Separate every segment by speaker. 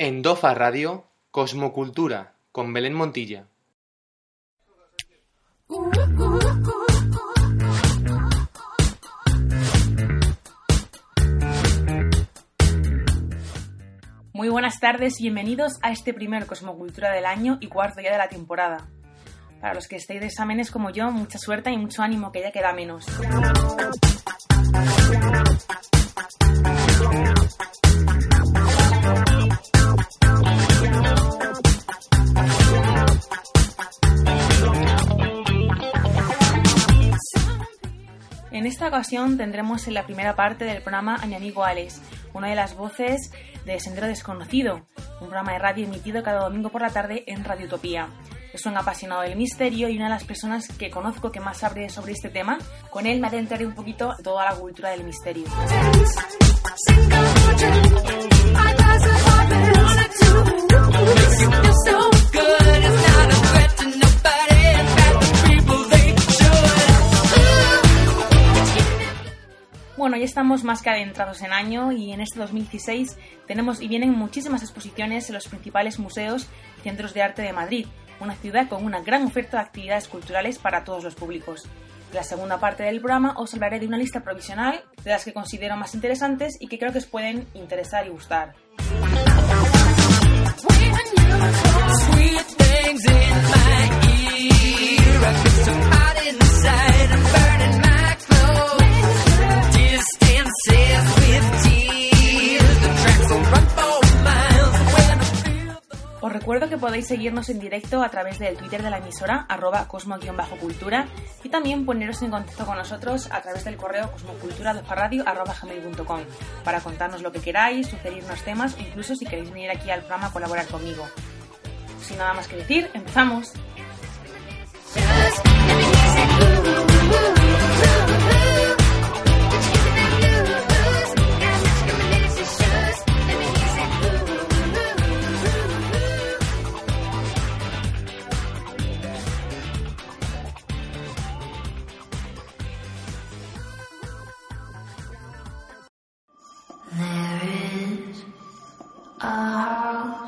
Speaker 1: En Dofa Radio, Cosmocultura, con Belén Montilla.
Speaker 2: Muy buenas tardes y bienvenidos a este primer Cosmocultura del año y cuarto día de la temporada. Para los que estéis de exámenes como yo, mucha suerte y mucho ánimo, que ya queda menos. En esta ocasión tendremos en la primera parte del programa a mi amigo Alex, una de las voces de Sendero Desconocido, un programa de radio emitido cada domingo por la tarde en Radio Utopía. Es un apasionado del misterio y una de las personas que conozco que más sabe sobre este tema. Con él me adentraré un poquito toda la cultura del misterio. Bueno, ya estamos más que adentrados en año y en este 2016 tenemos y vienen muchísimas exposiciones en los principales museos y centros de arte de Madrid, una ciudad con una gran oferta de actividades culturales para todos los públicos. En la segunda parte del programa os hablaré de una lista provisional de las que considero más interesantes y que creo que os pueden interesar y gustar. Os recuerdo que podéis seguirnos en directo a través del Twitter de la emisora, arroba cosmo-cultura, y también poneros en contacto con nosotros a través del correo cosmocultura.radio.com para contarnos lo que queráis, sugerirnos temas incluso si queréis venir aquí al programa a colaborar conmigo. Sin nada más que decir, empezamos.
Speaker 3: A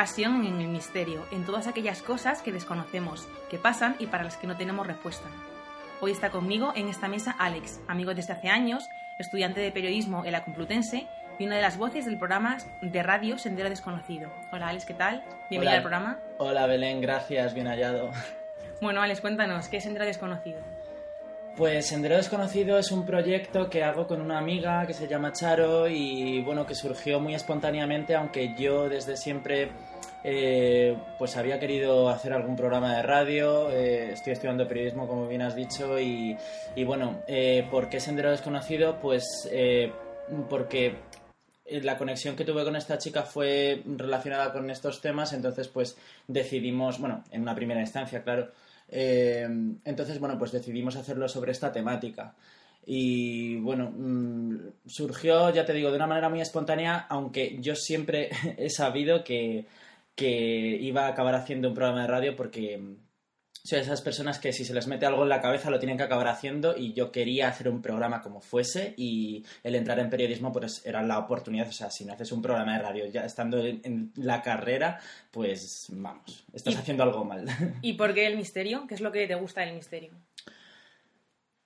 Speaker 2: ocasión en el misterio, en todas aquellas cosas que desconocemos, que pasan y para las que no tenemos respuesta. Hoy está conmigo en esta mesa Alex, amigo desde hace años, estudiante de periodismo en la Complutense y una de las voces del programa de radio Sendero Desconocido. Hola Alex, ¿qué tal? Bienvenido
Speaker 4: Hola.
Speaker 2: al programa.
Speaker 4: Hola Belén, gracias, bien hallado.
Speaker 2: Bueno, Alex, cuéntanos, ¿qué es Sendero Desconocido?
Speaker 4: Pues Sendero Desconocido es un proyecto que hago con una amiga que se llama Charo y bueno, que surgió muy espontáneamente, aunque yo desde siempre eh, pues había querido hacer algún programa de radio, eh, estoy estudiando periodismo como bien has dicho y, y bueno, eh, ¿por qué Sendero Desconocido? Pues eh, porque la conexión que tuve con esta chica fue relacionada con estos temas, entonces pues decidimos, bueno, en una primera instancia, claro, eh, entonces bueno, pues decidimos hacerlo sobre esta temática. Y bueno, mm, surgió, ya te digo, de una manera muy espontánea, aunque yo siempre he sabido que, que iba a acabar haciendo un programa de radio porque soy de esas personas que si se les mete algo en la cabeza lo tienen que acabar haciendo y yo quería hacer un programa como fuese y el entrar en periodismo pues era la oportunidad, o sea, si no haces un programa de radio ya estando en, en la carrera, pues vamos, estás haciendo algo mal.
Speaker 2: ¿Y por qué el misterio? ¿Qué es lo que te gusta del misterio?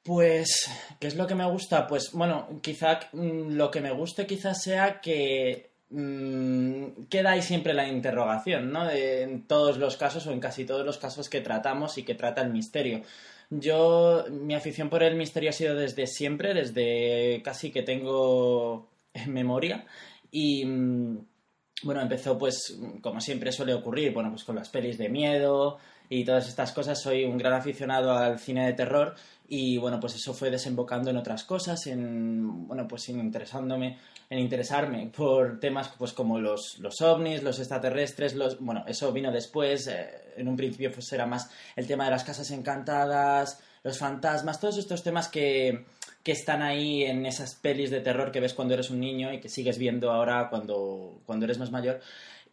Speaker 4: Pues, ¿qué es lo que me gusta? Pues bueno, quizá mm, lo que me guste quizás sea que mm, queda ahí siempre la interrogación, ¿no? En todos los casos o en casi todos los casos que tratamos y que trata el misterio. Yo, mi afición por el misterio ha sido desde siempre, desde casi que tengo memoria y... mm, bueno, empezó pues como siempre suele ocurrir, bueno, pues con las pelis de miedo y todas estas cosas. Soy un gran aficionado al cine de terror y bueno, pues eso fue desembocando en otras cosas, en bueno, pues interesándome, en interesarme por temas pues como los, los ovnis, los extraterrestres, los bueno, eso vino después, eh, en un principio pues era más el tema de las casas encantadas, los fantasmas, todos estos temas que que están ahí en esas pelis de terror que ves cuando eres un niño y que sigues viendo ahora cuando, cuando eres más mayor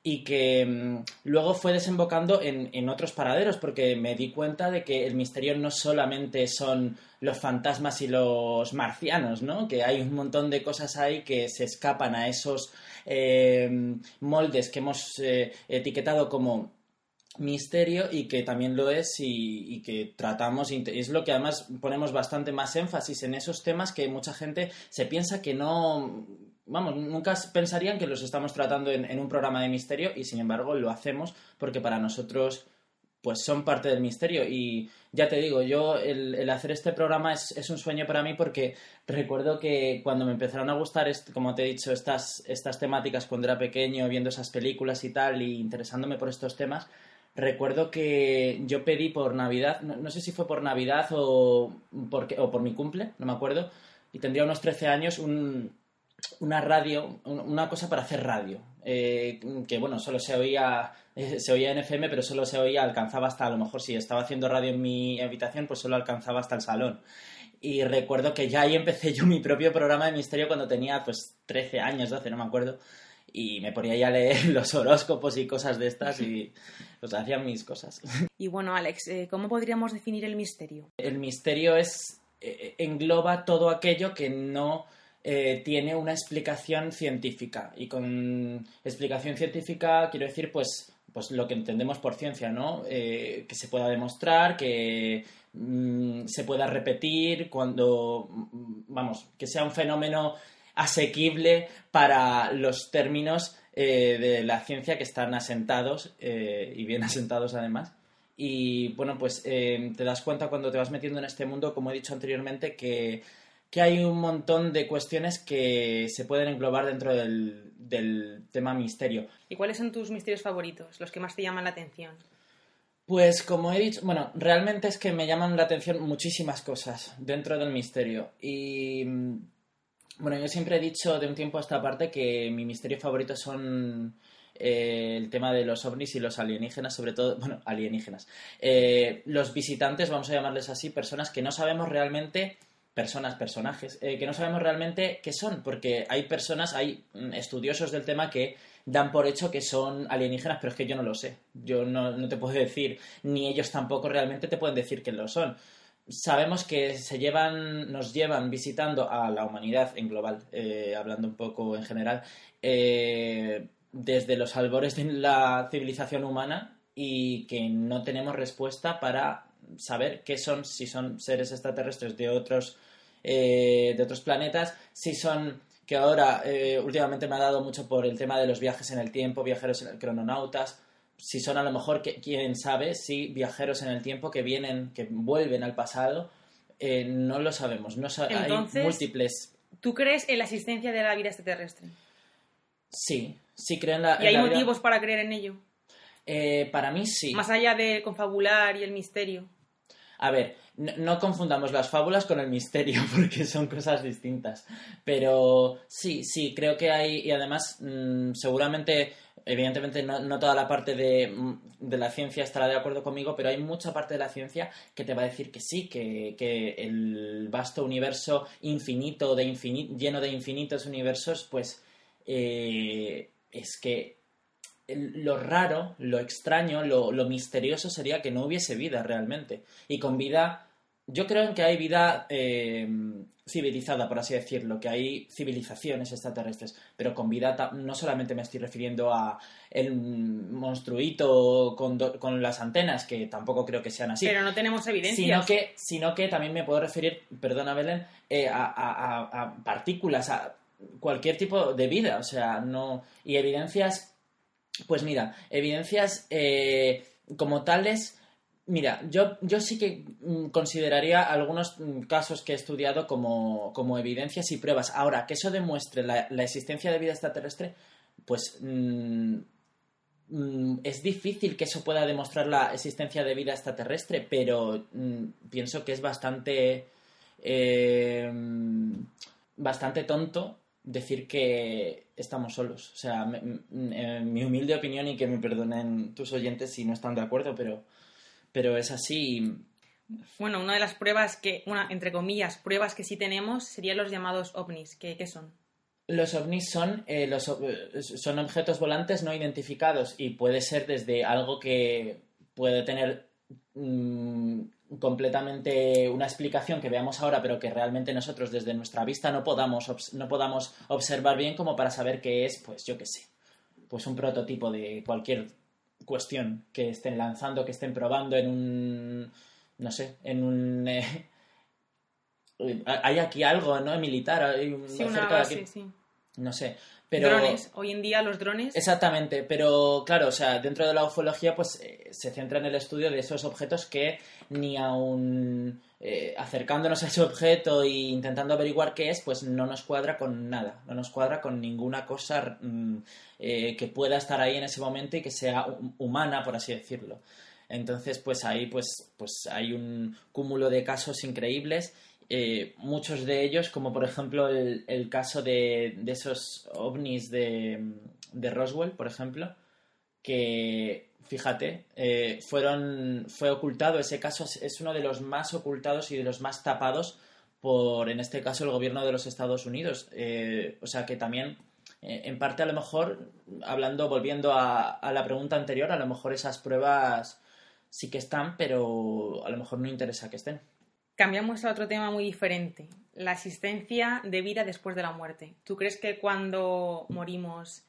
Speaker 4: y que mm, luego fue desembocando en, en otros paraderos porque me di cuenta de que el misterio no solamente son los fantasmas y los marcianos, ¿no? Que hay un montón de cosas ahí que se escapan a esos eh, moldes que hemos eh, etiquetado como misterio y que también lo es y, y que tratamos es lo que además ponemos bastante más énfasis en esos temas que mucha gente se piensa que no vamos nunca pensarían que los estamos tratando en, un programa de misterio y sin embargo lo hacemos porque para nosotros pues son parte del misterio. Y ya te digo, yo el, hacer este programa es, un sueño para mí porque recuerdo que cuando me empezaron a gustar, como te he dicho, estas, estas temáticas cuando era pequeño, viendo esas películas y tal, y interesándome por estos temas, recuerdo que yo pedí por Navidad, no, no sé si fue por Navidad o, porque, o por mi cumple, no me acuerdo, y tendría unos 13 años, un, una radio, un- una cosa para hacer radio, eh, que bueno, solo se oía, eh, se oía en FM, pero solo se oía, alcanzaba hasta, a lo mejor si estaba haciendo radio en mi habitación, pues solo alcanzaba hasta el salón. Y recuerdo que ya ahí empecé yo mi propio programa de misterio cuando tenía pues 13 años, 12, no me acuerdo. Y me ponía ya a leer los horóscopos y cosas de estas y pues hacía mis cosas.
Speaker 2: Y bueno, Alex, eh, ¿cómo podríamos definir el misterio?
Speaker 4: El misterio es engloba todo aquello que no eh, tiene una explicación científica. Y con explicación científica quiero decir, pues, pues lo que entendemos por ciencia, ¿no? Eh, que se pueda demostrar, que mm, se pueda repetir, cuando, mm, vamos, que sea un fenómeno asequible para los términos eh, de la ciencia que están asentados y bien asentados además. Y bueno, pues te das cuenta cuando te vas metiendo en este mundo, como he dicho anteriormente, que, que hay un montón de cuestiones que se pueden englobar dentro del, del tema misterio.
Speaker 2: ¿Y cuáles son tus misterios favoritos, los que más te llaman la atención?
Speaker 4: Pues como he dicho, bueno, realmente es que me llaman la atención muchísimas cosas dentro del misterio. Y mm, bueno, yo siempre he dicho de un tiempo a esta parte que mi misterio favorito son eh, el tema de los ovnis y los alienígenas, sobre todo, bueno, alienígenas. Eh, los visitantes, vamos a llamarles así, personas que no sabemos realmente, personas, personajes, eh, que no sabemos realmente qué son, porque hay personas, hay mm, estudiosos del tema que dan por hecho que son alienígenas, pero es que yo no lo sé. Yo no, no te puedo decir, ni ellos tampoco realmente te pueden decir que lo son. Sabemos que se llevan, nos llevan visitando a la humanidad en global, eh, hablando un poco en general, eh, desde los albores de la civilización humana y que no tenemos respuesta para saber qué son, si son seres extraterrestres de otros, eh, de otros planetas, si son que ahora eh, últimamente me ha dado mucho por el tema de los viajes en el tiempo, viajeros en el crononautas, si son a lo mejor, que, quién sabe, si viajeros en el tiempo que vienen, que vuelven al pasado, eh, no lo sabemos. No sa-
Speaker 2: Entonces-
Speaker 4: hay múltiples.
Speaker 2: ¿Tú crees en la existencia de la vida extraterrestre?
Speaker 4: Sí, sí creo en la.
Speaker 2: ¿Y
Speaker 4: en
Speaker 2: hay
Speaker 4: la vida.
Speaker 2: motivos para creer en ello?
Speaker 4: Eh, para mí sí.
Speaker 2: Más allá de confabular y el misterio.
Speaker 4: A ver, no, confundamos las fábulas con el misterio, porque son cosas distintas. Pero sí, sí, creo que hay, y además, mm, seguramente, evidentemente, no, toda la parte de, mm, de la ciencia estará de acuerdo conmigo, pero hay mucha parte de la ciencia que te va a decir que sí, que, que el vasto universo infinito, de infini- lleno de infinitos universos, pues eh, es que lo raro, lo extraño, lo, lo misterioso sería que no hubiese vida realmente. Y con vida, yo creo en que hay vida eh, civilizada, por así decirlo, que hay civilizaciones extraterrestres, pero con vida no solamente me estoy refiriendo a el monstruito con, do- con las antenas, que tampoco creo que sean así.
Speaker 2: Pero no tenemos evidencias.
Speaker 4: Sino que, sino que también me puedo referir, perdona Belén, eh, a, a- a- a partículas, a cualquier tipo de vida, o sea, no... Y evidencias, pues mira, evidencias eh, como tales, mira, yo, yo sí que mm, consideraría algunos mm, casos que he estudiado como, como evidencias y pruebas. Ahora, que eso demuestre la, la existencia de vida extraterrestre, pues... mm, es difícil que eso pueda demostrar la existencia de vida extraterrestre, pero pienso que es bastante eh, bastante tonto decir que estamos solos. O sea, me- m- en mi humilde opinión y que me perdonen tus oyentes si no están de acuerdo, pero, pero es así.
Speaker 2: Bueno, una de las pruebas que, una, entre comillas, pruebas que sí tenemos serían los llamados ovnis. ¿Qué, qué son?
Speaker 4: Los ovnis son, eh, los, eh, son objetos volantes no identificados y puede ser desde algo que puede tener mm, completamente una explicación que veamos ahora, pero que realmente nosotros desde nuestra vista no podamos, no podamos observar bien como para saber qué es, pues yo qué sé, pues un prototipo de cualquier cuestión que estén lanzando, que estén probando en un, no sé, en un... eh, hay aquí algo, ¿no? Militar, hay un-
Speaker 2: Sí, una
Speaker 4: cerca de
Speaker 2: base,
Speaker 4: aquí.
Speaker 2: sí.
Speaker 4: No sé. Pero...
Speaker 2: Drones. Hoy en día los drones...
Speaker 4: Exactamente, pero claro, o sea, dentro de la ufología pues eh, se centra en el estudio de esos objetos que ni aun eh, acercándonos a ese objeto e intentando averiguar qué es, pues no nos cuadra con nada, no nos cuadra con ninguna cosa mm, eh, que pueda estar ahí en ese momento y que sea hu- humana, por así decirlo. Entonces, pues ahí pues, pues hay un cúmulo de casos increíbles eh, muchos de ellos, como por ejemplo el, el caso de, esos ovnis de, de Roswell, por ejemplo, que, fíjate, eh, fueron, fue ocultado, ese caso es- uno de los más ocultados y de los más tapados por, en este caso, el gobierno de los Estados Unidos. Eh, o sea que también, en parte a lo mejor, hablando, volviendo a la pregunta anterior, a lo mejor esas pruebas sí que están, pero a lo mejor no interesa que estén.
Speaker 2: Cambiamos a otro tema muy diferente. La existencia de vida después de la muerte. ¿Tú crees que cuando morimos...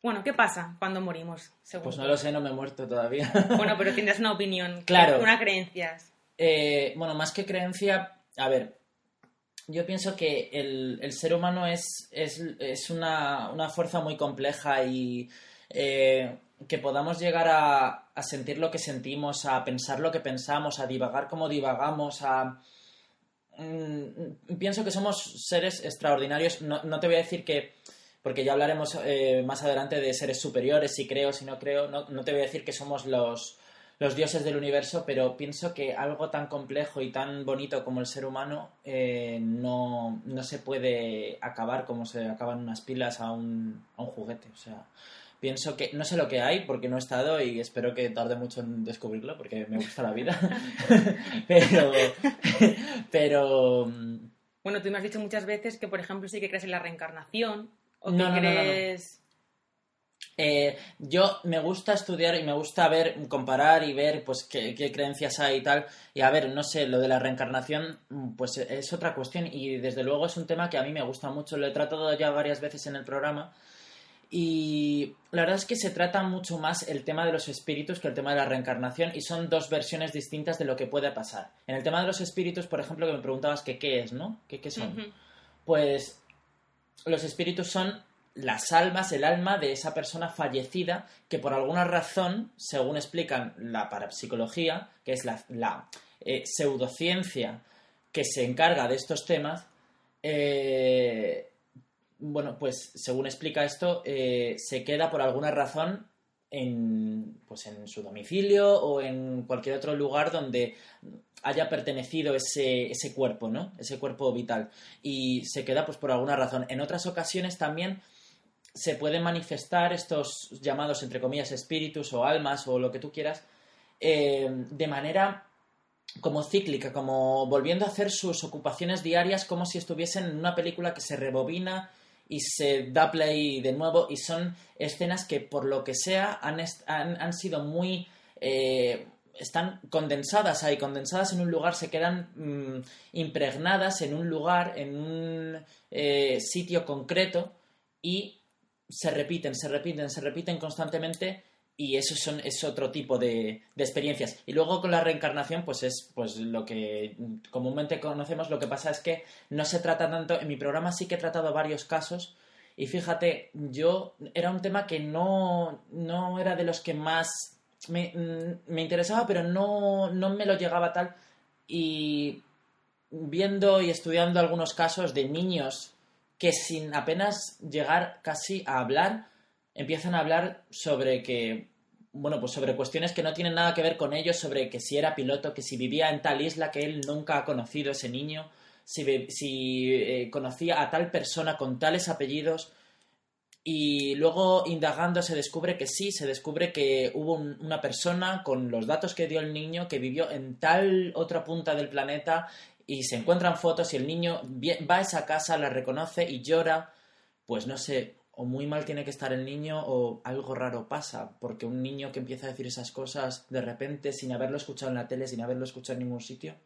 Speaker 2: Bueno, ¿qué pasa cuando morimos? según
Speaker 4: Pues no
Speaker 2: tú?
Speaker 4: lo sé, no me he muerto todavía.
Speaker 2: Bueno, pero tendrás una opinión.
Speaker 4: Claro.
Speaker 2: Una creencia.
Speaker 4: Eh, bueno, más que creencia, a ver, yo pienso que el, el ser humano es, es, es una, una fuerza muy compleja y eh, que podamos llegar a, a sentir lo que sentimos, a pensar lo que pensamos, a divagar como divagamos, a... Mm, pienso que somos seres extraordinarios. No, no te voy a decir que porque ya hablaremos eh, más adelante de seres superiores, si creo, si no creo, no, no te voy a decir que somos los, los dioses del universo, pero pienso que algo tan complejo y tan bonito como el ser humano eh, no, no se puede acabar como se acaban unas pilas a un, a un juguete. O sea, pienso que no sé lo que hay porque no he estado y espero que tarde mucho en descubrirlo porque me gusta la vida. pero, pero mm,
Speaker 2: Bueno, tú me has dicho muchas veces que, por ejemplo, sí que crees en la reencarnación. O que
Speaker 4: no, no, no, no.
Speaker 2: crees...
Speaker 4: Eh, yo me gusta estudiar y me gusta ver, comparar y ver pues qué, qué creencias hay y tal. Y a ver, no sé, lo de la reencarnación, mm, pues es otra cuestión y desde luego es un tema que a mí me gusta mucho. Lo he tratado ya varias veces en el programa Y la verdad es que se trata mucho más el tema de los espíritus que el tema de la reencarnación y son dos versiones distintas de lo que puede pasar. En el tema de los espíritus, por ejemplo, que me preguntabas que qué es, ¿no? ¿Qué, qué son? Pues los espíritus son las almas, el alma de esa persona fallecida que por alguna razón, según explican la parapsicología, que es la, la, eh, pseudociencia que se encarga de estos temas, eh, bueno, pues según explica esto, eh, se queda por alguna razón en, pues en su domicilio o en cualquier otro lugar donde haya pertenecido ese, ese cuerpo, ¿no? Ese cuerpo vital. Y se queda pues por alguna razón. En otras ocasiones también se pueden manifestar estos llamados, entre comillas, espíritus o almas o lo que tú quieras, eh, de manera como cíclica, como volviendo a hacer sus ocupaciones diarias como si estuviesen en una película que se rebobina y se da play de nuevo y son escenas que por lo que sea han, han, han sido muy... eh, están condensadas ahí, condensadas en un lugar, se quedan mm, impregnadas en un lugar, en un eh, sitio concreto y se repiten, se repiten, se repiten constantemente y eso son, es otro tipo de, de experiencias. Y luego con la reencarnación, pues es pues lo que comúnmente conocemos. Lo que pasa es que no se trata tanto. En mi programa sí que he tratado varios casos. Y fíjate, yo era un tema que no, no era de los que más me, mm, me interesaba, pero no, no me lo llegaba tal. Y viendo y estudiando algunos casos de niños que sin apenas llegar casi a hablar, empiezan a hablar sobre que, bueno, pues sobre cuestiones que no tienen nada que ver con ellos, sobre que si era piloto, que si vivía en tal isla que él nunca ha conocido ese niño, si, si eh, conocía a tal persona con tales apellidos. Y luego, indagando, se descubre que sí, se descubre que hubo un- una persona con los datos que dio el niño que vivió en tal otra punta del planeta y se encuentran fotos y el niño va a esa casa, la reconoce y llora. Pues no sé, o muy mal tiene que estar el niño o algo raro pasa, porque un niño que empieza a decir esas cosas de repente sin haberlo escuchado en la tele, sin haberlo escuchado en ningún sitio,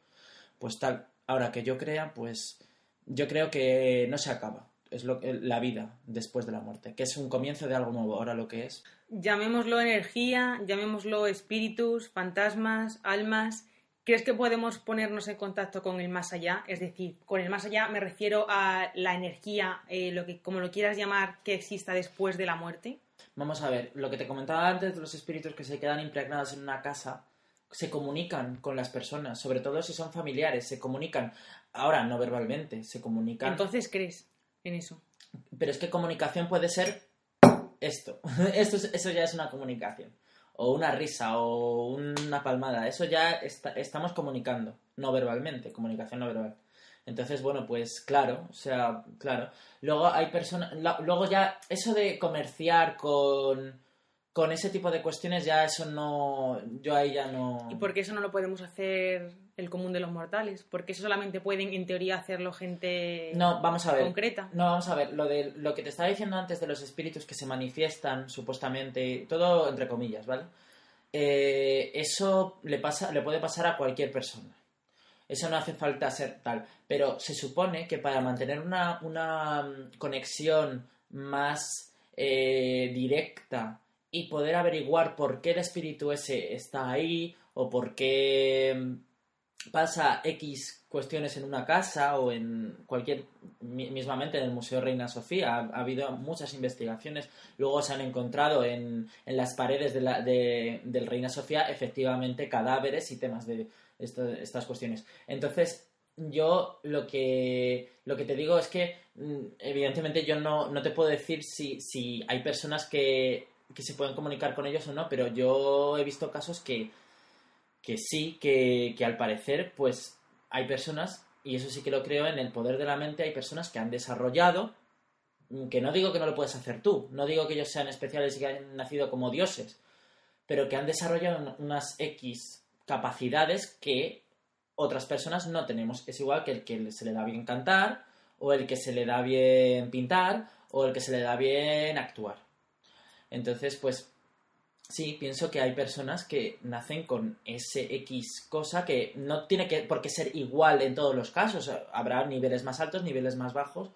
Speaker 4: pues tal. Ahora que yo crea, pues yo creo que no se acaba. Es lo que- la vida después de la muerte, que es un comienzo de algo nuevo. Ahora lo que es.
Speaker 2: Llamémoslo energía, llamémoslo espíritus, fantasmas, almas. ¿Crees que podemos ponernos en contacto con el más allá? Es decir, con el más allá me refiero a la energía, eh, lo que, como lo quieras llamar, que exista después de la muerte.
Speaker 4: Vamos a ver, lo que te comentaba antes de los espíritus que se quedan impregnados en una casa, se comunican con las personas, sobre todo si son familiares, se comunican, ahora no verbalmente, se comunican.
Speaker 2: Entonces, ¿crees en eso?
Speaker 4: Pero es que comunicación puede ser esto. esto es- eso ya es una comunicación. O una risa, o una palmada. Eso ya está- estamos comunicando, no verbalmente, comunicación no verbal. Entonces, bueno, pues claro, o sea, claro. Luego hay personas. Luego ya, eso de comerciar con, con ese tipo de cuestiones, ya eso no. Yo ahí ya no.
Speaker 2: ¿Y por qué eso no lo podemos hacer el común de los mortales? Porque eso solamente pueden, en teoría, hacerlo gente
Speaker 4: No, vamos a ver.
Speaker 2: concreta.
Speaker 4: No, vamos a ver, lo, de, lo que te estaba diciendo antes de los espíritus que se manifiestan supuestamente, todo entre comillas, ¿vale? Eh, eso le, pasa, le puede pasar a cualquier persona. Eso no hace falta ser tal. Pero se supone que para mantener una, una mm, conexión más eh, directa y poder averiguar por qué el espíritu ese está ahí o por qué mm, pasa X cuestiones en una casa o en cualquier, mi- mismamente en el Museo Reina Sofía, ha, ha habido muchas investigaciones, luego se han encontrado en, en las paredes de la- de- del Reina Sofía efectivamente cadáveres y temas de estas cuestiones. Entonces, yo lo que, lo que te digo es que, mm, evidentemente, yo no, no te puedo decir si, si hay personas que, que se pueden comunicar con ellos o no, pero yo he visto casos que, que sí, que, que al parecer, pues hay personas, y eso sí que lo creo, en el poder de la mente hay personas que han desarrollado, mm, que no digo que no lo puedes hacer tú, no digo que ellos sean especiales y que hayan nacido como dioses, pero que han desarrollado un- unas X capacidades que otras personas no tenemos. Es igual que el que se le da bien cantar, o el que se le da bien pintar, o el que se le da bien actuar. Entonces, pues sí, pienso que hay personas que nacen con ese X cosa que no tiene que, por qué ser igual en todos los casos. Habrá niveles más altos, niveles más bajos.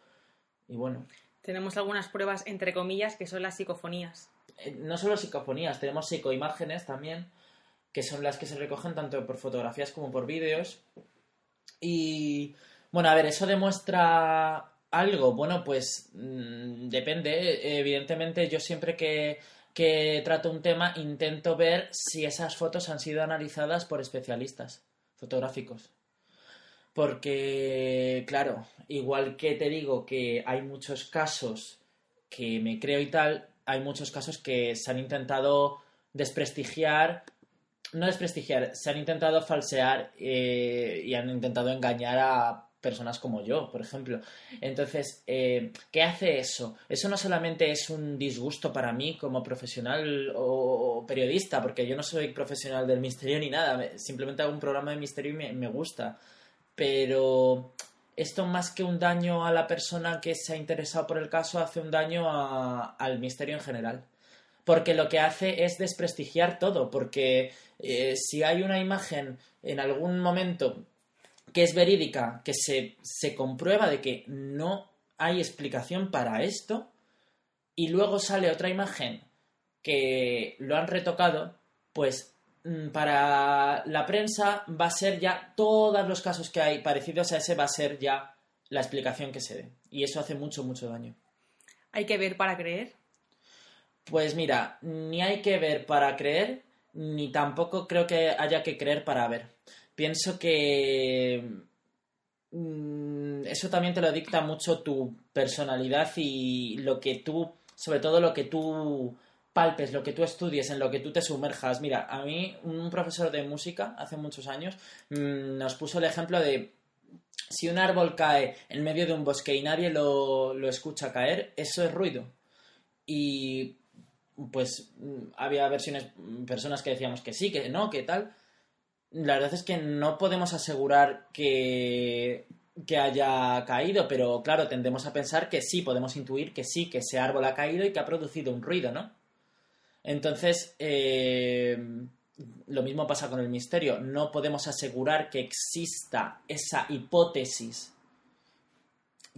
Speaker 4: Y bueno,
Speaker 2: Tenemos algunas pruebas, entre comillas, que son las psicofonías.
Speaker 4: Eh, no solo psicofonías, tenemos psicoimágenes también, que son las que se recogen tanto por fotografías como por vídeos. Y bueno, a ver, ¿eso demuestra algo? Bueno, pues mm, depende. Evidentemente, yo siempre que, que trato un tema intento ver si esas fotos han sido analizadas por especialistas fotográficos. Porque, claro, igual que te digo que hay muchos casos que me creo y tal, hay muchos casos que se han intentado desprestigiar, no desprestigiar, se han intentado falsear eh, y han intentado engañar a personas como yo, por ejemplo. Entonces, eh, ¿qué hace eso? Eso no solamente es un disgusto para mí como profesional o periodista, porque yo no soy profesional del misterio ni nada, me- simplemente hago un programa de misterio y me, me gusta. Pero esto más que un daño a la persona que se ha interesado por el caso, hace un daño a- al misterio en general. Porque lo que hace es desprestigiar todo, porque eh, si hay una imagen en algún momento que es verídica, que se, se comprueba de que no hay explicación para esto, y luego sale otra imagen que lo han retocado, pues mm, para la prensa va a ser ya todos los casos que hay parecidos a ese va a ser ya la explicación que se dé. Y eso hace mucho, mucho daño.
Speaker 2: Hay que ver para creer.
Speaker 4: Pues mira, ni hay que ver para creer, ni tampoco creo que haya que creer para ver. Pienso que mm, eso también te lo dicta mucho tu personalidad y lo que tú, sobre todo lo que tú palpes, lo que tú estudies, en lo que tú te sumerjas. Mira, a mí un profesor de música hace muchos años mm, nos puso el ejemplo de si un árbol cae en medio de un bosque y nadie lo, lo escucha caer, eso es ruido. Y pues mm, había versiones, personas que decíamos que sí, que no, que tal. La verdad es que no podemos asegurar que, que haya caído, pero claro, tendemos a pensar que sí, podemos intuir que sí, que ese árbol ha caído y que ha producido un ruido, ¿no? Entonces, eh, lo mismo pasa con el misterio. No podemos asegurar que exista esa hipótesis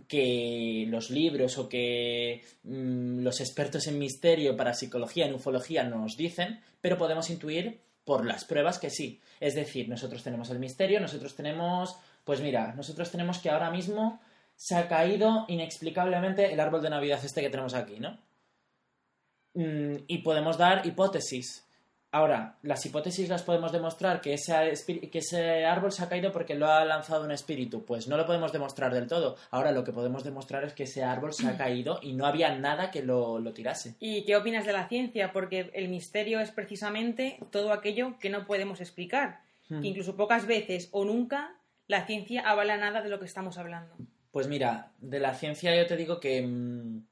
Speaker 4: que los libros o que mm, los expertos en misterio para psicología, en ufología nos dicen, pero podemos intuir por las pruebas que sí. Es decir, nosotros tenemos el misterio, nosotros tenemos, pues mira, nosotros tenemos que ahora mismo se ha caído inexplicablemente el árbol de Navidad este que tenemos aquí, ¿no? Mm, y podemos dar hipótesis. Ahora, las hipótesis las podemos demostrar que ese, que ese árbol se ha caído porque lo ha lanzado un espíritu. Pues no lo podemos demostrar del todo. Ahora lo que podemos demostrar es que ese árbol se ha caído y no había nada que lo, lo tirase.
Speaker 2: ¿Y qué opinas de la ciencia? Porque el misterio es precisamente todo aquello que no podemos explicar.
Speaker 4: Hmm.
Speaker 2: Incluso pocas veces o nunca la ciencia avala nada de lo que estamos hablando.
Speaker 4: Pues mira, de la ciencia yo te digo que, mm,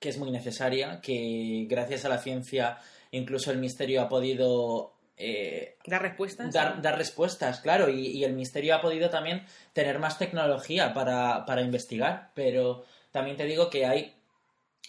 Speaker 4: que es muy necesaria, que gracias a la ciencia incluso el misterio ha podido eh,
Speaker 2: ¿Dar respuestas?
Speaker 4: dar, dar respuestas, claro, y, y el misterio ha podido también tener más tecnología para, para investigar, pero también te digo que hay